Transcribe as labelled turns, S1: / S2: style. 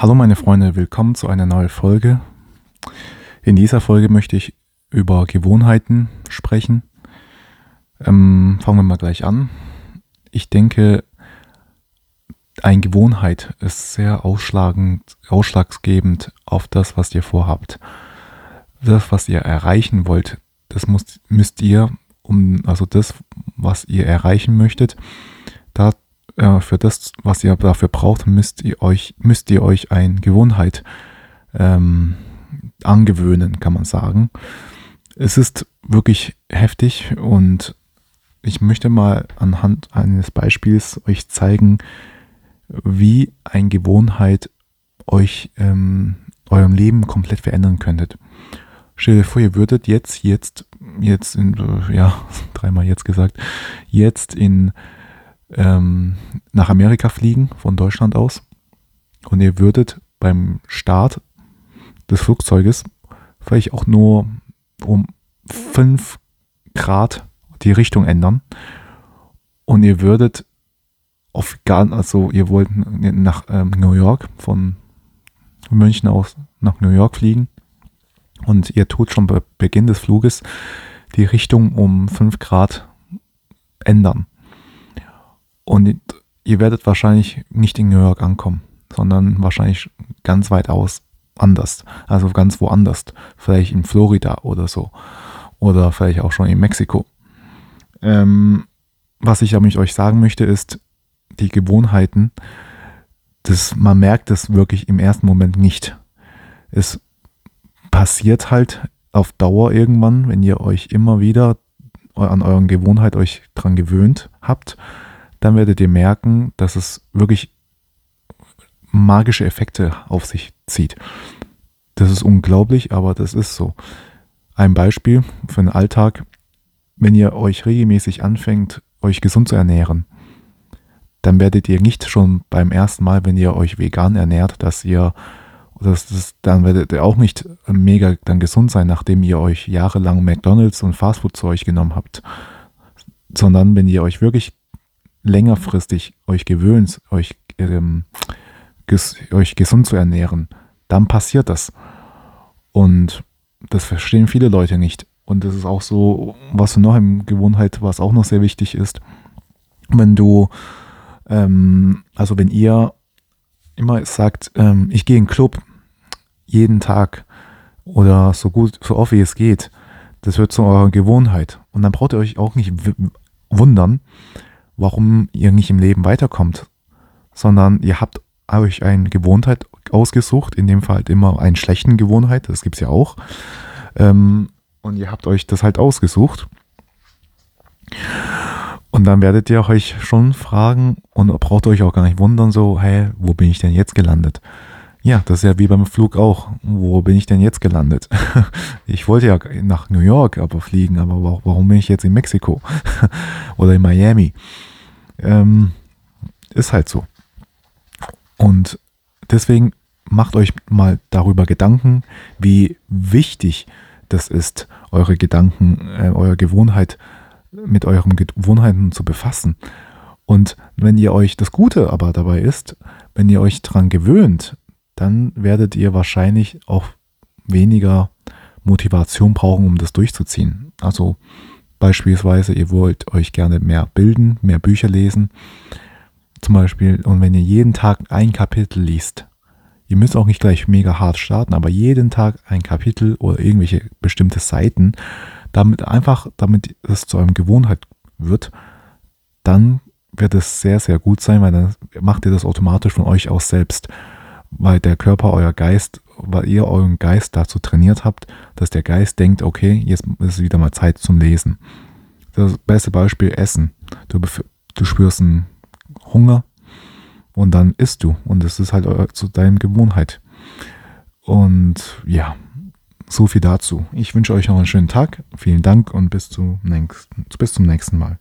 S1: Hallo meine Freunde, willkommen zu einer neuen Folge. In dieser Folge möchte ich über Gewohnheiten sprechen. Ähm, fangen wir mal gleich an. Ich denke, eine Gewohnheit ist sehr ausschlagend, ausschlaggebend auf das, was ihr vorhabt. Das, was ihr erreichen wollt, das müsst, müsst ihr, um, also das, was ihr erreichen möchtet, da äh, für das, was ihr dafür braucht, müsst ihr euch, müsst ihr euch eine Gewohnheit ähm, angewöhnen, kann man sagen. Es ist wirklich heftig und ich möchte mal anhand eines Beispiels euch zeigen, wie eine Gewohnheit euch ähm, eurem Leben komplett verändern könntet. Stell dir vor, ihr würdet jetzt, jetzt, jetzt in, ja, dreimal jetzt gesagt, jetzt in ähm, nach Amerika fliegen von Deutschland aus. Und ihr würdet beim Start des Flugzeuges vielleicht auch nur um 5 Grad die Richtung ändern. Und ihr würdet auf gar, also ihr wollt nach ähm, New York von München aus nach New York fliegen. Und ihr tut schon bei Beginn des Fluges die Richtung um 5 Grad ändern. Und ihr werdet wahrscheinlich nicht in New York ankommen, sondern wahrscheinlich ganz weit aus anders. Also ganz woanders. Vielleicht in Florida oder so. Oder vielleicht auch schon in Mexiko. Ähm, was ich aber euch sagen möchte, ist, die Gewohnheiten, das, man merkt es wirklich im ersten Moment nicht. Es passiert halt auf Dauer irgendwann, wenn ihr euch immer wieder an euren Gewohnheit euch dran gewöhnt habt dann werdet ihr merken, dass es wirklich magische Effekte auf sich zieht. Das ist unglaublich, aber das ist so. Ein Beispiel für den Alltag, wenn ihr euch regelmäßig anfängt, euch gesund zu ernähren, dann werdet ihr nicht schon beim ersten Mal, wenn ihr euch vegan ernährt, dass ihr, das, dann werdet ihr auch nicht mega dann gesund sein, nachdem ihr euch jahrelang McDonalds und Fastfood zu euch genommen habt. Sondern wenn ihr euch wirklich längerfristig euch gewöhnt, euch, ähm, ges euch gesund zu ernähren, dann passiert das. Und das verstehen viele Leute nicht. Und das ist auch so, was noch in Gewohnheit, was auch noch sehr wichtig ist, wenn du, ähm, also wenn ihr immer sagt, ähm, ich gehe in den Club jeden Tag oder so gut, so oft wie es geht, das wird zu eurer Gewohnheit. Und dann braucht ihr euch auch nicht wundern, warum ihr nicht im Leben weiterkommt, sondern ihr habt euch eine Gewohnheit ausgesucht, in dem Fall halt immer eine schlechte Gewohnheit, das gibt es ja auch. Ähm, und ihr habt euch das halt ausgesucht. Und dann werdet ihr euch schon fragen und braucht euch auch gar nicht wundern, so, hey, wo bin ich denn jetzt gelandet? Ja, das ist ja wie beim Flug auch. Wo bin ich denn jetzt gelandet? Ich wollte ja nach New York aber fliegen, aber warum bin ich jetzt in Mexiko oder in Miami? Ähm, ist halt so. Und deswegen macht euch mal darüber Gedanken, wie wichtig das ist, eure Gedanken, äh, eure Gewohnheit mit euren Gewohnheiten zu befassen. Und wenn ihr euch das Gute aber dabei ist, wenn ihr euch daran gewöhnt, dann werdet ihr wahrscheinlich auch weniger Motivation brauchen, um das durchzuziehen. Also beispielsweise, ihr wollt euch gerne mehr bilden, mehr Bücher lesen, zum Beispiel, und wenn ihr jeden Tag ein Kapitel liest, ihr müsst auch nicht gleich mega hart starten, aber jeden Tag ein Kapitel oder irgendwelche bestimmte Seiten, damit einfach, damit es zu einem Gewohnheit wird, dann wird es sehr, sehr gut sein, weil dann macht ihr das automatisch von euch aus selbst weil der Körper, euer Geist, weil ihr euren Geist dazu trainiert habt, dass der Geist denkt, okay, jetzt ist wieder mal Zeit zum Lesen. Das beste Beispiel Essen. Du, du spürst einen Hunger und dann isst du und es ist halt zu deinem Gewohnheit. Und ja, so viel dazu. Ich wünsche euch noch einen schönen Tag. Vielen Dank und bis, zu nächsten, bis zum nächsten Mal.